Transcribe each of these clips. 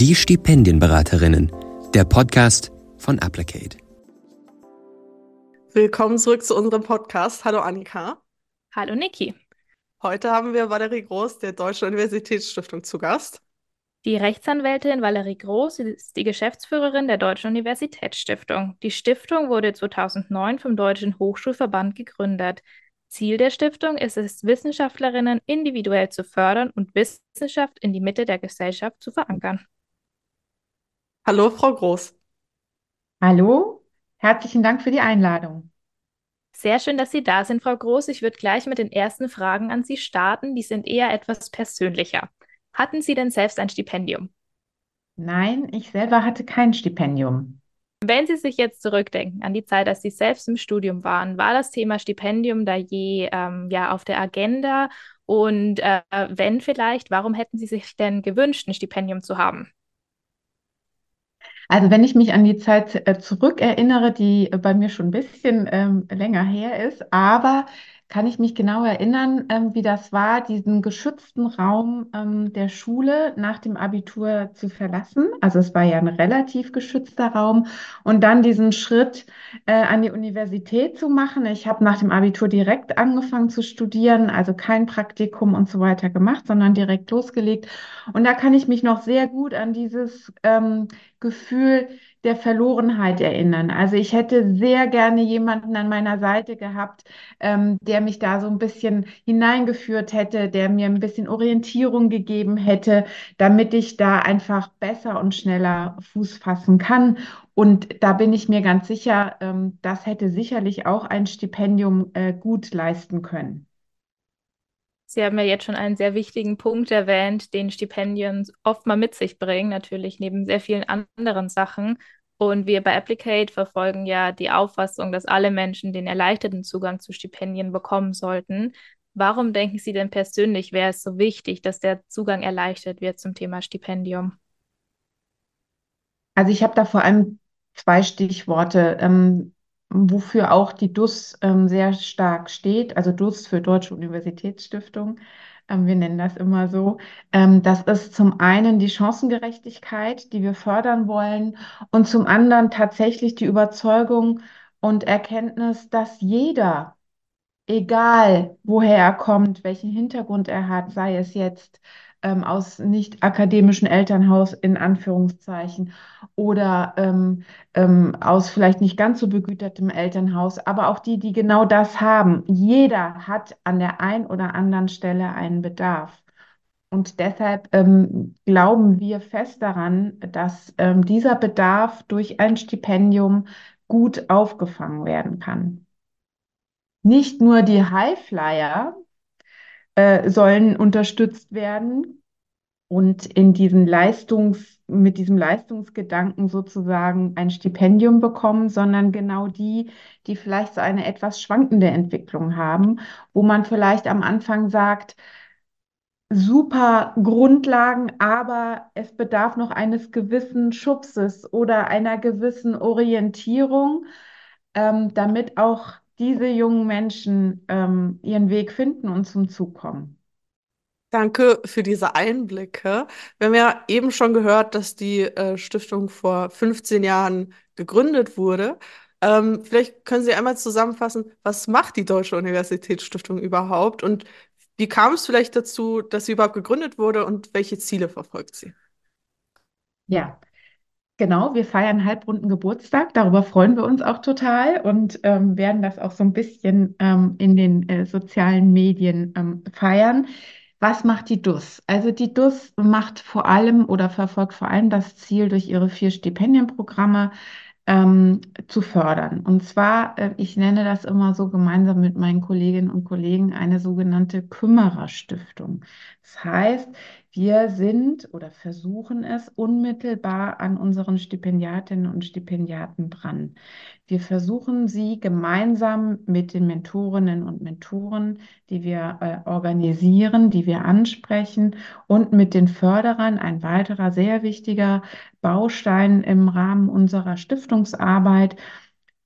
Die Stipendienberaterinnen, der Podcast von Applicate. Willkommen zurück zu unserem Podcast. Hallo Annika. Hallo Niki. Heute haben wir Valerie Groß der Deutschen Universitätsstiftung zu Gast. Die Rechtsanwältin Valerie Groß ist die Geschäftsführerin der Deutschen Universitätsstiftung. Die Stiftung wurde 2009 vom Deutschen Hochschulverband gegründet. Ziel der Stiftung ist es, Wissenschaftlerinnen individuell zu fördern und Wissenschaft in die Mitte der Gesellschaft zu verankern. Hallo, Frau Groß. Hallo, herzlichen Dank für die Einladung. Sehr schön, dass Sie da sind, Frau Groß. Ich würde gleich mit den ersten Fragen an Sie starten. Die sind eher etwas persönlicher. Hatten Sie denn selbst ein Stipendium? Nein, ich selber hatte kein Stipendium. Wenn Sie sich jetzt zurückdenken an die Zeit, als Sie selbst im Studium waren, war das Thema Stipendium da je ähm, ja, auf der Agenda? Und äh, wenn vielleicht, warum hätten Sie sich denn gewünscht, ein Stipendium zu haben? Also wenn ich mich an die Zeit äh, zurückerinnere, die bei mir schon ein bisschen ähm, länger her ist, aber kann ich mich genau erinnern, ähm, wie das war, diesen geschützten Raum ähm, der Schule nach dem Abitur zu verlassen. Also es war ja ein relativ geschützter Raum und dann diesen Schritt äh, an die Universität zu machen. Ich habe nach dem Abitur direkt angefangen zu studieren, also kein Praktikum und so weiter gemacht, sondern direkt losgelegt. Und da kann ich mich noch sehr gut an dieses ähm, Gefühl der Verlorenheit erinnern. Also ich hätte sehr gerne jemanden an meiner Seite gehabt, ähm, der mich da so ein bisschen hineingeführt hätte, der mir ein bisschen Orientierung gegeben hätte, damit ich da einfach besser und schneller Fuß fassen kann. Und da bin ich mir ganz sicher, ähm, das hätte sicherlich auch ein Stipendium äh, gut leisten können. Sie haben ja jetzt schon einen sehr wichtigen Punkt erwähnt, den Stipendien oft mal mit sich bringen, natürlich neben sehr vielen anderen Sachen. Und wir bei Applicate verfolgen ja die Auffassung, dass alle Menschen den erleichterten Zugang zu Stipendien bekommen sollten. Warum denken Sie denn persönlich, wäre es so wichtig, dass der Zugang erleichtert wird zum Thema Stipendium? Also ich habe da vor allem zwei Stichworte. Ähm, wofür auch die DUS ähm, sehr stark steht, also DUS für Deutsche Universitätsstiftung. Ähm, wir nennen das immer so. Ähm, das ist zum einen die Chancengerechtigkeit, die wir fördern wollen, und zum anderen tatsächlich die Überzeugung und Erkenntnis, dass jeder, egal woher er kommt, welchen Hintergrund er hat, sei es jetzt ähm, aus nicht akademischen Elternhaus in Anführungszeichen oder ähm, ähm, aus vielleicht nicht ganz so begütertem Elternhaus, aber auch die, die genau das haben. Jeder hat an der einen oder anderen Stelle einen Bedarf. Und deshalb ähm, glauben wir fest daran, dass ähm, dieser Bedarf durch ein Stipendium gut aufgefangen werden kann. Nicht nur die Highflyer, äh, sollen unterstützt werden und in diesen Leistungs, mit diesem Leistungsgedanken sozusagen ein Stipendium bekommen, sondern genau die, die vielleicht so eine etwas schwankende Entwicklung haben, wo man vielleicht am Anfang sagt, super Grundlagen, aber es bedarf noch eines gewissen Schubses oder einer gewissen Orientierung, ähm, damit auch diese jungen Menschen ähm, ihren Weg finden und zum Zug kommen. Danke für diese Einblicke. Wir haben ja eben schon gehört, dass die äh, Stiftung vor 15 Jahren gegründet wurde. Ähm, vielleicht können Sie einmal zusammenfassen, was macht die Deutsche Universitätsstiftung überhaupt und wie kam es vielleicht dazu, dass sie überhaupt gegründet wurde und welche Ziele verfolgt sie? Ja, Genau, wir feiern halbrunden Geburtstag. Darüber freuen wir uns auch total und ähm, werden das auch so ein bisschen ähm, in den äh, sozialen Medien ähm, feiern. Was macht die DUS? Also die DUS macht vor allem oder verfolgt vor allem das Ziel, durch ihre vier Stipendienprogramme ähm, zu fördern. Und zwar, äh, ich nenne das immer so gemeinsam mit meinen Kolleginnen und Kollegen eine sogenannte Kümmererstiftung. Das heißt, wir sind oder versuchen es unmittelbar an unseren Stipendiatinnen und Stipendiaten dran. Wir versuchen sie gemeinsam mit den Mentorinnen und Mentoren, die wir äh, organisieren, die wir ansprechen und mit den Förderern, ein weiterer sehr wichtiger Baustein im Rahmen unserer Stiftungsarbeit,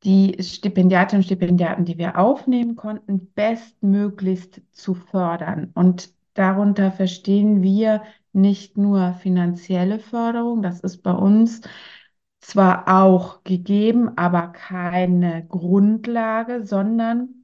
die Stipendiatinnen und Stipendiaten, die wir aufnehmen konnten, bestmöglichst zu fördern. Und darunter verstehen wir nicht nur finanzielle Förderung, das ist bei uns zwar auch gegeben, aber keine Grundlage, sondern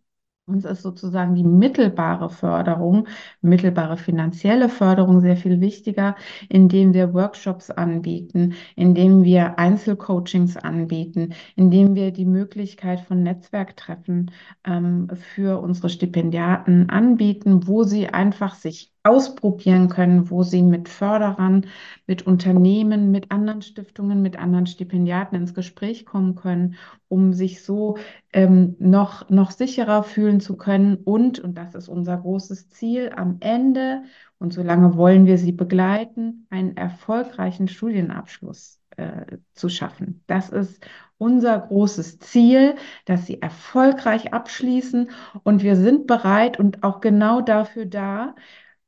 uns ist sozusagen die mittelbare Förderung, mittelbare finanzielle Förderung sehr viel wichtiger, indem wir Workshops anbieten, indem wir Einzelcoachings anbieten, indem wir die Möglichkeit von Netzwerktreffen ähm, für unsere Stipendiaten anbieten, wo sie einfach sich ausprobieren können, wo sie mit Förderern, mit Unternehmen, mit anderen Stiftungen, mit anderen Stipendiaten ins Gespräch kommen können, um sich so ähm, noch, noch sicherer fühlen zu können und, und das ist unser großes Ziel, am Ende, und solange wollen wir sie begleiten, einen erfolgreichen Studienabschluss äh, zu schaffen. Das ist unser großes Ziel, dass sie erfolgreich abschließen und wir sind bereit und auch genau dafür da,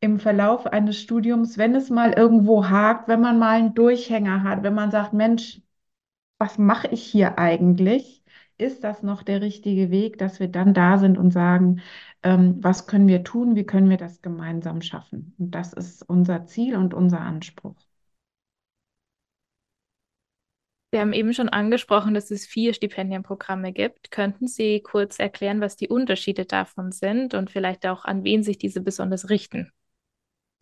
im Verlauf eines Studiums, wenn es mal irgendwo hakt, wenn man mal einen Durchhänger hat, wenn man sagt, Mensch, was mache ich hier eigentlich? Ist das noch der richtige Weg, dass wir dann da sind und sagen, ähm, was können wir tun, wie können wir das gemeinsam schaffen? Und das ist unser Ziel und unser Anspruch. Sie haben eben schon angesprochen, dass es vier Stipendienprogramme gibt. Könnten Sie kurz erklären, was die Unterschiede davon sind und vielleicht auch an wen sich diese besonders richten?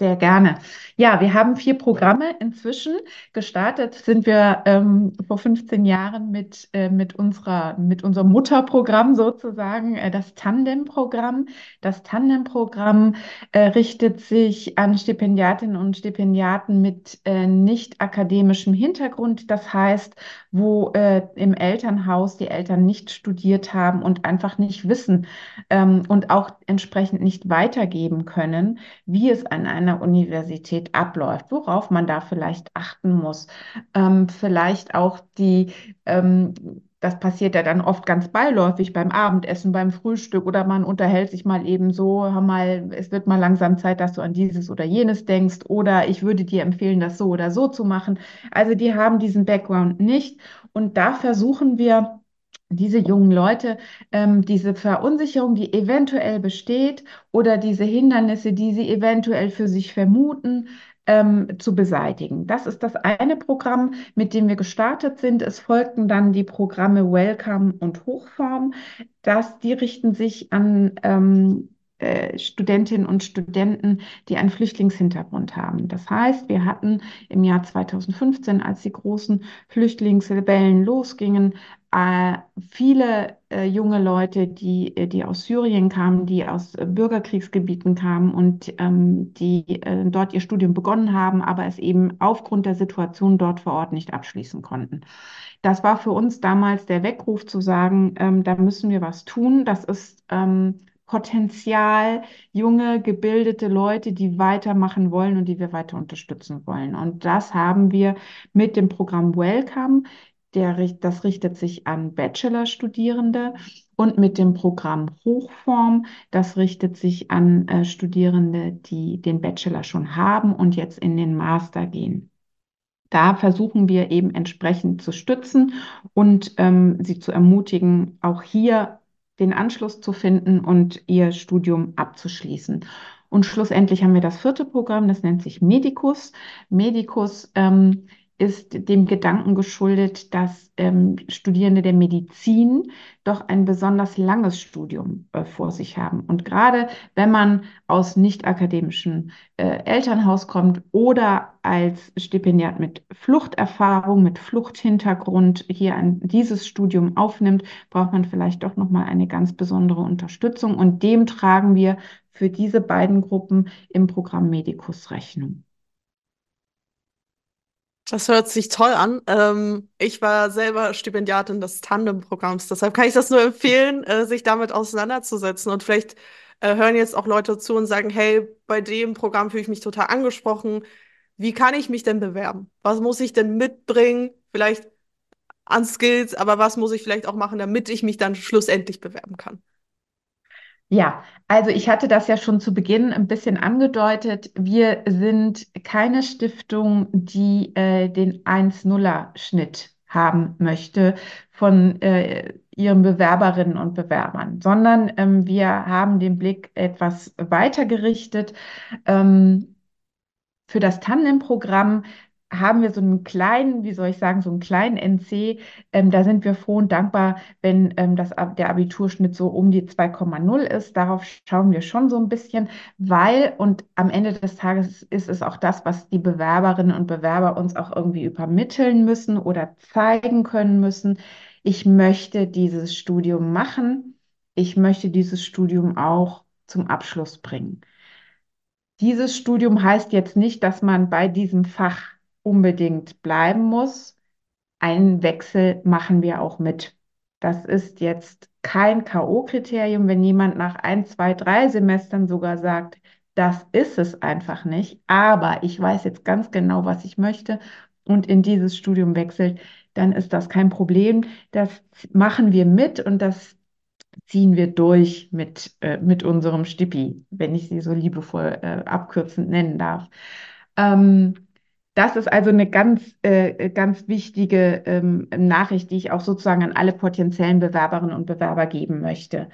Sehr gerne. Ja, wir haben vier Programme inzwischen. Gestartet sind wir ähm, vor 15 Jahren mit, äh, mit, unserer, mit unserem Mutterprogramm sozusagen, äh, das Tandem-Programm. Das Tandem-Programm äh, richtet sich an Stipendiatinnen und Stipendiaten mit äh, nicht akademischem Hintergrund. Das heißt, wo äh, im Elternhaus die Eltern nicht studiert haben und einfach nicht wissen ähm, und auch entsprechend nicht weitergeben können, wie es an einer einer Universität abläuft, worauf man da vielleicht achten muss. Ähm, vielleicht auch die, ähm, das passiert ja dann oft ganz beiläufig beim Abendessen, beim Frühstück oder man unterhält sich mal eben so, mal, es wird mal langsam Zeit, dass du an dieses oder jenes denkst oder ich würde dir empfehlen, das so oder so zu machen. Also die haben diesen Background nicht und da versuchen wir, diese jungen Leute ähm, diese Verunsicherung, die eventuell besteht oder diese Hindernisse, die sie eventuell für sich vermuten, ähm, zu beseitigen. Das ist das eine Programm, mit dem wir gestartet sind. Es folgten dann die Programme Welcome und Hochform. Das, die richten sich an ähm, äh, Studentinnen und Studenten, die einen Flüchtlingshintergrund haben. Das heißt, wir hatten im Jahr 2015, als die großen Flüchtlingsrebellen losgingen, äh, viele äh, junge Leute, die, äh, die aus Syrien kamen, die aus Bürgerkriegsgebieten kamen und ähm, die dort ihr Studium begonnen haben, aber es eben aufgrund der Situation dort vor Ort nicht abschließen konnten. Das war für uns damals der Weckruf zu sagen, ähm, da müssen wir was tun. Das ist ähm, Potenzial, junge, gebildete Leute, die weitermachen wollen und die wir weiter unterstützen wollen. Und das haben wir mit dem Programm Welcome. Der, das richtet sich an Bachelorstudierende und mit dem Programm Hochform, das richtet sich an äh, Studierende, die den Bachelor schon haben und jetzt in den Master gehen. Da versuchen wir eben entsprechend zu stützen und ähm, sie zu ermutigen, auch hier den Anschluss zu finden und ihr Studium abzuschließen. Und schlussendlich haben wir das vierte Programm, das nennt sich Medicus. Medicus ähm, ist dem Gedanken geschuldet, dass ähm, Studierende der Medizin doch ein besonders langes Studium äh, vor sich haben. Und gerade wenn man aus nicht akademischem äh, Elternhaus kommt oder als Stipendiat mit Fluchterfahrung, mit Fluchthintergrund hier ein, dieses Studium aufnimmt, braucht man vielleicht doch nochmal eine ganz besondere Unterstützung. Und dem tragen wir für diese beiden Gruppen im Programm Medicus Rechnung. Das hört sich toll an. Ähm, ich war selber Stipendiatin des Tandem-Programms, deshalb kann ich das nur empfehlen, äh, sich damit auseinanderzusetzen. Und vielleicht äh, hören jetzt auch Leute zu und sagen, hey, bei dem Programm fühle ich mich total angesprochen. Wie kann ich mich denn bewerben? Was muss ich denn mitbringen? Vielleicht an Skills, aber was muss ich vielleicht auch machen, damit ich mich dann schlussendlich bewerben kann? Ja, also ich hatte das ja schon zu Beginn ein bisschen angedeutet. Wir sind keine Stiftung, die äh, den 1-0er-Schnitt haben möchte von äh, ihren Bewerberinnen und Bewerbern, sondern ähm, wir haben den Blick etwas weiter gerichtet. Ähm, für das Tandem-Programm haben wir so einen kleinen, wie soll ich sagen, so einen kleinen NC. Ähm, da sind wir froh und dankbar, wenn ähm, das, der Abiturschnitt so um die 2,0 ist. Darauf schauen wir schon so ein bisschen, weil, und am Ende des Tages ist es auch das, was die Bewerberinnen und Bewerber uns auch irgendwie übermitteln müssen oder zeigen können müssen. Ich möchte dieses Studium machen. Ich möchte dieses Studium auch zum Abschluss bringen. Dieses Studium heißt jetzt nicht, dass man bei diesem Fach unbedingt bleiben muss. Einen Wechsel machen wir auch mit. Das ist jetzt kein K.O.-Kriterium, wenn jemand nach ein, zwei, drei Semestern sogar sagt, das ist es einfach nicht, aber ich weiß jetzt ganz genau, was ich möchte und in dieses Studium wechselt, dann ist das kein Problem. Das machen wir mit und das ziehen wir durch mit, äh, mit unserem Stippi, wenn ich sie so liebevoll äh, abkürzend nennen darf. Ähm, das ist also eine ganz, äh, ganz wichtige ähm, Nachricht, die ich auch sozusagen an alle potenziellen Bewerberinnen und Bewerber geben möchte.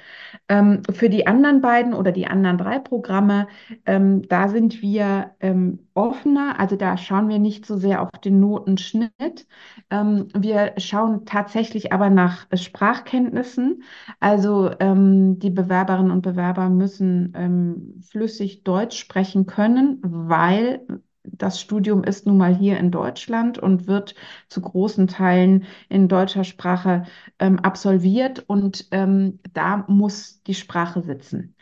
Ähm, für die anderen beiden oder die anderen drei Programme, ähm, da sind wir ähm, offener, also da schauen wir nicht so sehr auf den Notenschnitt. Ähm, wir schauen tatsächlich aber nach Sprachkenntnissen. Also ähm, die Bewerberinnen und Bewerber müssen flüssig Deutsch sprechen können, weil das Studium ist nun mal hier in Deutschland und wird zu großen Teilen in deutscher Sprache ähm, absolviert und ähm, da muss die Sprache sitzen.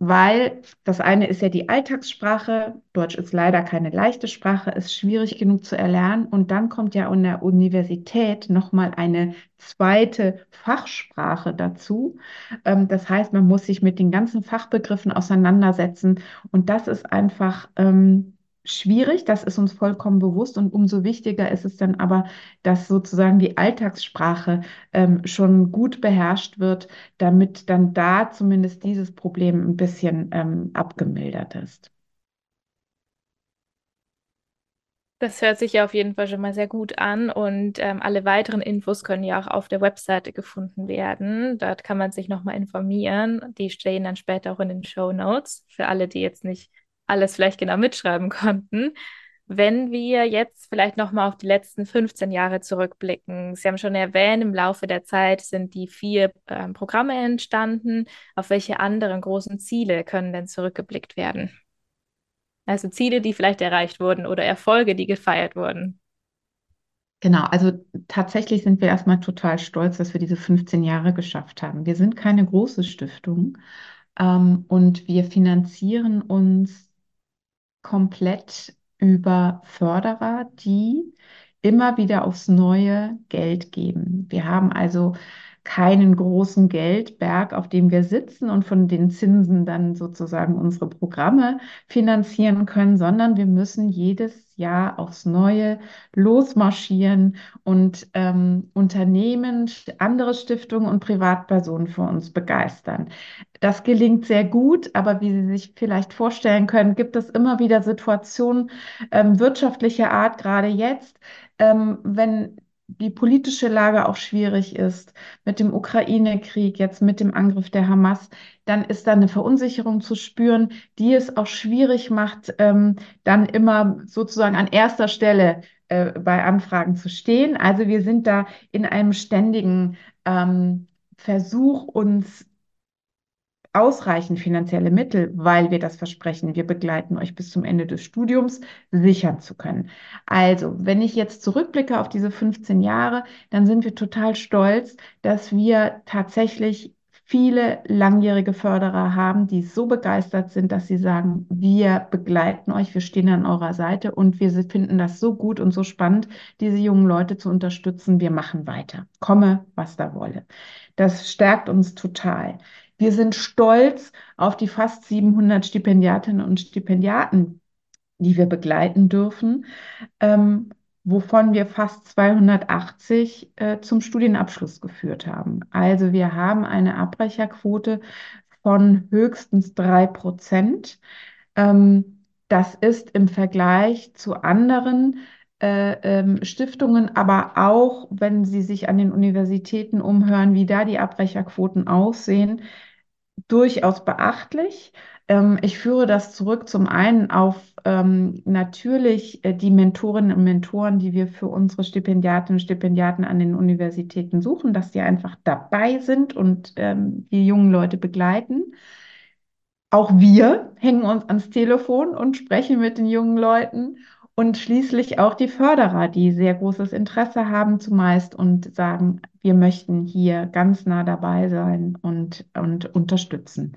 Weil das eine ist ja die Alltagssprache, Deutsch ist leider keine leichte Sprache, ist schwierig genug zu erlernen und dann kommt ja an der Universität nochmal eine zweite Fachsprache dazu. Ähm, das heißt, man muss sich mit den ganzen Fachbegriffen auseinandersetzen und das ist einfach ähm, schwierig, das ist uns vollkommen bewusst und umso wichtiger ist es dann aber, dass sozusagen die Alltagssprache ähm, schon gut beherrscht wird, damit dann da zumindest dieses Problem ein bisschen ähm, abgemildert ist. Das hört sich ja auf jeden Fall schon mal sehr gut an und ähm, alle weiteren Infos können ja auch auf der Webseite gefunden werden. Dort kann man sich nochmal informieren. Die stehen dann später auch in den Show Notes für alle, die jetzt nicht alles vielleicht genau mitschreiben konnten. Wenn wir jetzt vielleicht nochmal auf die letzten 15 Jahre zurückblicken, Sie haben schon erwähnt, im Laufe der Zeit sind die vier ähm, Programme entstanden. Auf welche anderen großen Ziele können denn zurückgeblickt werden? Also Ziele, die vielleicht erreicht wurden oder Erfolge, die gefeiert wurden. Genau, also tatsächlich sind wir erstmal total stolz, dass wir diese 15 Jahre geschafft haben. Wir sind keine große Stiftung ähm, und wir finanzieren uns komplett über Förderer, die immer wieder aufs neue Geld geben. Wir haben also keinen großen Geldberg, auf dem wir sitzen und von den Zinsen dann sozusagen unsere Programme finanzieren können, sondern wir müssen jedes Jahr aufs Neue losmarschieren und ähm, Unternehmen, andere Stiftungen und Privatpersonen für uns begeistern. Das gelingt sehr gut, aber wie Sie sich vielleicht vorstellen können, gibt es immer wieder Situationen ähm, wirtschaftlicher Art, gerade jetzt, ähm, wenn die politische Lage auch schwierig ist, mit dem Ukraine-Krieg, jetzt mit dem Angriff der Hamas, dann ist da eine Verunsicherung zu spüren, die es auch schwierig macht, ähm, dann immer sozusagen an erster Stelle äh, bei Anfragen zu stehen. Also wir sind da in einem ständigen ähm, Versuch, uns ausreichend finanzielle Mittel, weil wir das versprechen, wir begleiten euch bis zum Ende des Studiums, sichern zu können. Also, wenn ich jetzt zurückblicke auf diese 15 Jahre, dann sind wir total stolz, dass wir tatsächlich viele langjährige Förderer haben, die so begeistert sind, dass sie sagen, wir begleiten euch, wir stehen an eurer Seite und wir finden das so gut und so spannend, diese jungen Leute zu unterstützen. Wir machen weiter. Komme, was da wolle. Das stärkt uns total. Wir sind stolz auf die fast 700 Stipendiatinnen und Stipendiaten, die wir begleiten dürfen, ähm, wovon wir fast 280 äh, zum Studienabschluss geführt haben. Also wir haben eine Abbrecherquote von höchstens drei Prozent. Ähm, das ist im Vergleich zu anderen äh, ähm, Stiftungen, aber auch, wenn Sie sich an den Universitäten umhören, wie da die Abbrecherquoten aussehen, durchaus beachtlich. Ähm, ich führe das zurück zum einen auf ähm, natürlich äh, die Mentorinnen und Mentoren, die wir für unsere Stipendiatinnen und Stipendiaten an den Universitäten suchen, dass die einfach dabei sind und ähm, die jungen Leute begleiten. Auch wir hängen uns ans Telefon und sprechen mit den jungen Leuten und schließlich auch die Förderer, die sehr großes Interesse haben zumeist und sagen, wir möchten hier ganz nah dabei sein und, und unterstützen.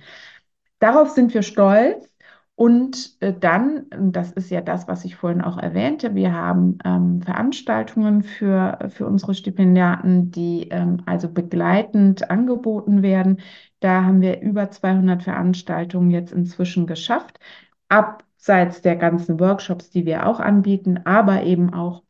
Darauf sind wir stolz. Und äh, dann, das ist ja das, was ich vorhin auch erwähnte, wir haben ähm, Veranstaltungen für, für unsere Stipendiaten, die ähm, also begleitend angeboten werden. Da haben wir über 200 Veranstaltungen jetzt inzwischen geschafft. Abseits der ganzen Workshops, die wir auch anbieten, aber eben auch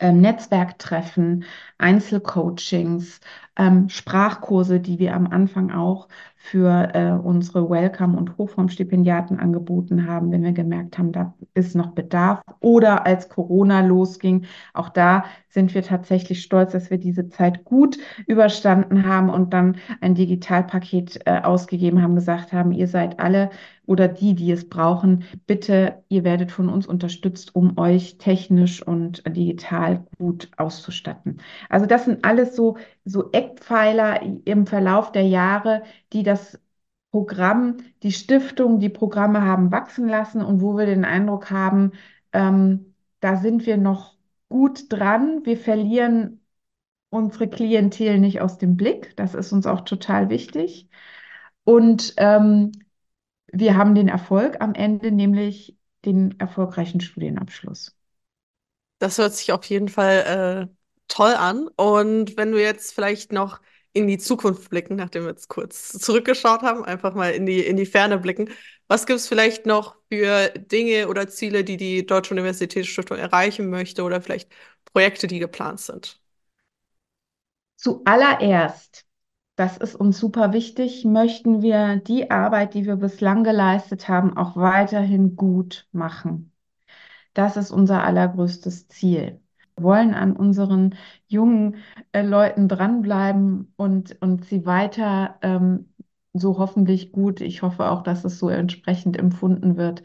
ähm, Netzwerktreffen, Einzelcoachings, ähm, Sprachkurse, die wir am Anfang auch für äh, unsere Welcome- und Hochformstipendiaten angeboten haben, wenn wir gemerkt haben, da ist noch Bedarf. Oder als Corona losging, auch da sind wir tatsächlich stolz, dass wir diese Zeit gut überstanden haben und dann ein Digitalpaket äh, ausgegeben haben, gesagt haben, ihr seid alle oder die, die es brauchen, bitte, ihr werdet von uns unterstützt, um euch technisch und digital gut auszustatten. Also das sind alles so, so Eckpfeiler im Verlauf der Jahre, die das Programm, die Stiftung, die Programme haben wachsen lassen und wo wir den Eindruck haben, ähm, da sind wir noch gut dran. Wir verlieren unsere Klientel nicht aus dem Blick. Das ist uns auch total wichtig. Und ähm, wir haben den Erfolg am Ende, nämlich den erfolgreichen Studienabschluss. Das hört sich auf jeden Fall äh, toll an. Und wenn du jetzt vielleicht noch in die Zukunft blicken, nachdem wir jetzt kurz zurückgeschaut haben, einfach mal in die, in die Ferne blicken. Was gibt es vielleicht noch für Dinge oder Ziele, die die Deutsche Universitätsstiftung erreichen möchte oder vielleicht Projekte, die geplant sind? Zuallererst das ist uns super wichtig, möchten wir die Arbeit, die wir bislang geleistet haben, auch weiterhin gut machen. Das ist unser allergrößtes Ziel. Wollen an unseren jungen äh, Leuten dranbleiben und, und sie weiter ähm, so hoffentlich gut, ich hoffe auch, dass es so entsprechend empfunden wird,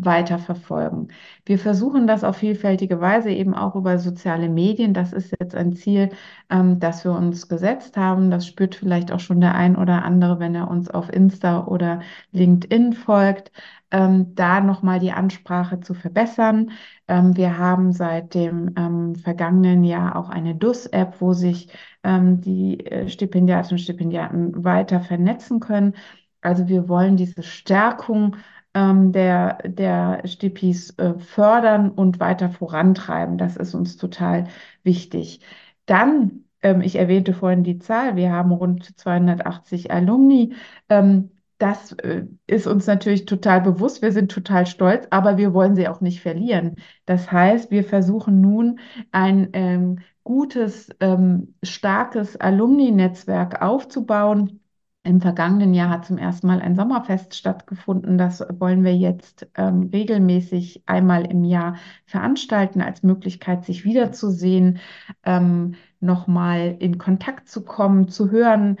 weiterverfolgen. Wir versuchen das auf vielfältige Weise eben auch über soziale Medien. Das ist jetzt ein Ziel, ähm, das wir uns gesetzt haben. Das spürt vielleicht auch schon der ein oder andere, wenn er uns auf Insta oder LinkedIn folgt, ähm, da nochmal die Ansprache zu verbessern. Ähm, wir haben seit dem ähm, vergangenen Jahr auch eine DUS-App, wo sich ähm, die äh, Stipendiatinnen und Stipendiaten weiter vernetzen können. Also wir wollen diese Stärkung ähm, der, der Stipis äh, fördern und weiter vorantreiben. Das ist uns total wichtig. Dann, ähm, ich erwähnte vorhin die Zahl, wir haben rund 280 Alumni. Ähm, das äh, ist uns natürlich total bewusst. Wir sind total stolz, aber wir wollen sie auch nicht verlieren. Das heißt, wir versuchen nun ein ähm, gutes, ähm, starkes Alumni-Netzwerk aufzubauen im vergangenen Jahr hat zum ersten Mal ein Sommerfest stattgefunden. Das wollen wir jetzt ähm, regelmäßig einmal im Jahr veranstalten, als Möglichkeit, sich wiederzusehen, ähm, nochmal in Kontakt zu kommen, zu hören,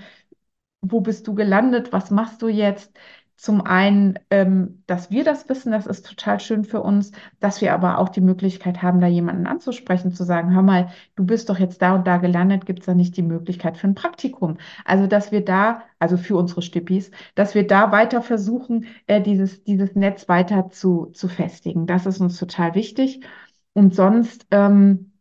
wo bist du gelandet, was machst du jetzt? Zum einen, ähm, dass wir das wissen, das ist total schön für uns, dass wir aber auch die Möglichkeit haben, da jemanden anzusprechen, zu sagen, hör mal, du bist doch jetzt da und da gelandet, gibt es da nicht die Möglichkeit für ein Praktikum? Also, dass wir da, also für unsere Stippis, dass wir da weiter versuchen, äh, dieses, dieses Netz weiter zu, zu festigen. Das ist uns total wichtig. Und sonst, ähm,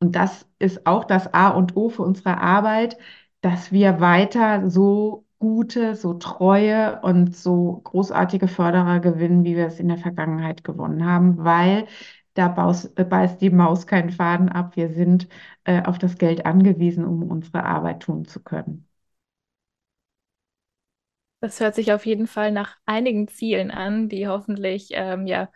und das ist auch das A und O für unsere Arbeit, dass wir weiter so gute, so treue und so großartige Förderer gewinnen, wie wir es in der Vergangenheit gewonnen haben, weil da äh, beißt die Maus keinen Faden ab. Wir sind äh, auf das Geld angewiesen, um unsere Arbeit tun zu können. Das hört sich auf jeden Fall nach einigen Zielen an, die hoffentlich ähm, ja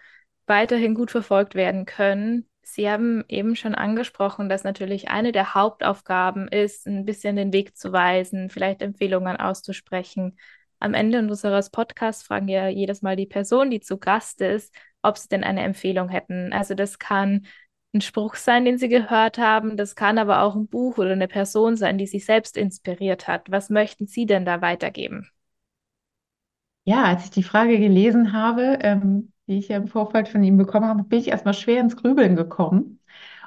weiterhin gut verfolgt werden können. Sie haben eben schon angesprochen, dass natürlich eine der Hauptaufgaben ist, ein bisschen den Weg zu weisen, vielleicht Empfehlungen auszusprechen. Am Ende unseres Podcasts fragen wir jedes Mal die Person, die zu Gast ist, ob sie denn eine Empfehlung hätten. Also das kann ein Spruch sein, den Sie gehört haben. Das kann aber auch ein Buch oder eine Person sein, die sich selbst inspiriert hat. Was möchten Sie denn da weitergeben? Ja, als ich die Frage gelesen habe, ähm, die ich ja im Vorfeld von ihm bekommen habe, bin ich erstmal schwer ins Grübeln gekommen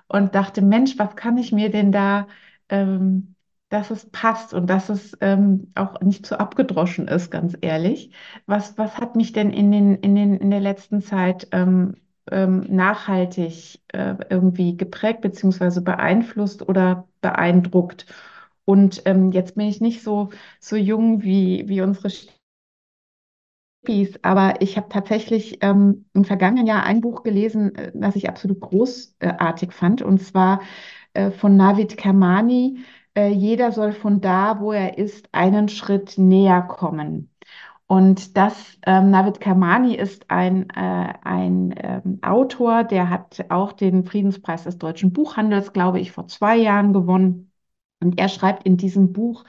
und dachte, Mensch, was kann ich mir denn da, ähm, dass es passt und dass es ähm, auch nicht zu abgedroschen ist, ganz ehrlich. Was, was hat mich denn in den, in den, in der letzten Zeit ähm, ähm, nachhaltig äh, irgendwie geprägt beziehungsweise beeinflusst oder beeindruckt? Und ähm, jetzt bin ich nicht so, so jung wie, wie unsere aber ich habe tatsächlich ähm, im vergangenen Jahr ein Buch gelesen, äh, das ich absolut großartig fand, und zwar äh, von Navid Kermani. Äh, Jeder soll von da, wo er ist, einen Schritt näher kommen. Und das, ähm, Navid Kermani ist ein, äh, ein ähm, Autor, der hat auch den Friedenspreis des deutschen Buchhandels, glaube ich, vor zwei Jahren gewonnen. Und er schreibt in diesem Buch,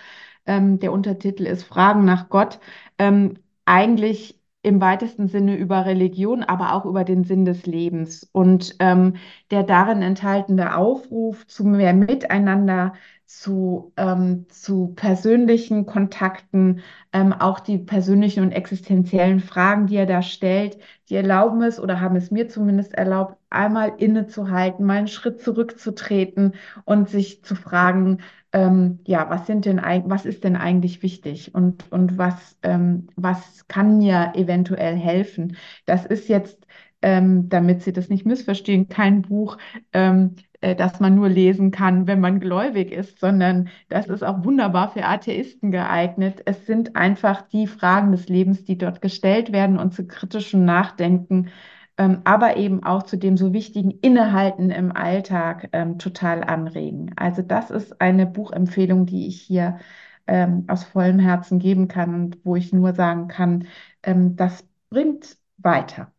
ähm, der Untertitel ist Fragen nach Gott, ähm, eigentlich im weitesten Sinne über Religion, aber auch über den Sinn des Lebens. Und ähm, der darin enthaltene Aufruf zu mehr Miteinander, zu, ähm, zu persönlichen Kontakten, ähm, auch die persönlichen und existenziellen Fragen, die er da stellt, die erlauben es oder haben es mir zumindest erlaubt, einmal innezuhalten, mal einen Schritt zurückzutreten und sich zu fragen, ähm, ja, was sind denn, was ist denn eigentlich wichtig und, und was, ähm, was kann mir eventuell helfen? Das ist jetzt, ähm, damit Sie das nicht missverstehen, kein Buch, ähm, äh, das man nur lesen kann, wenn man gläubig ist, sondern das ist auch wunderbar für Atheisten geeignet. Es sind einfach die Fragen des Lebens, die dort gestellt werden und zu kritischem Nachdenken ähm, aber eben auch zu dem so wichtigen Innehalten im Alltag ähm, total anregen. Also das ist eine Buchempfehlung, die ich hier ähm, aus vollem Herzen geben kann und wo ich nur sagen kann, ähm, das bringt weiter.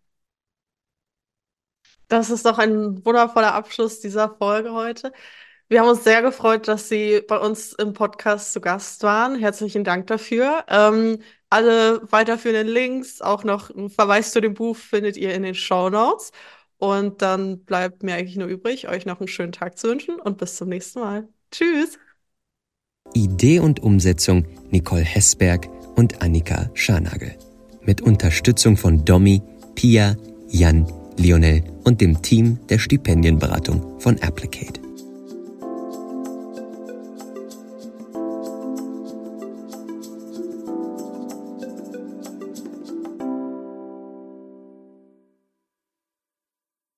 Das ist doch ein wundervoller Abschluss dieser Folge heute. Wir haben uns sehr gefreut, dass Sie bei uns im Podcast zu Gast waren. Herzlichen Dank dafür. Ähm, alle weiterführenden Links, auch noch ein Verweis zu dem Buch findet ihr in den Show Notes. Und dann bleibt mir eigentlich nur übrig, euch noch einen schönen Tag zu wünschen und bis zum nächsten Mal. Tschüss. Idee und Umsetzung Nicole Hessberg und Annika Scharnagel. Mit Unterstützung von Domi, Pia, Jan, Lionel und dem Team der Stipendienberatung von Applicate.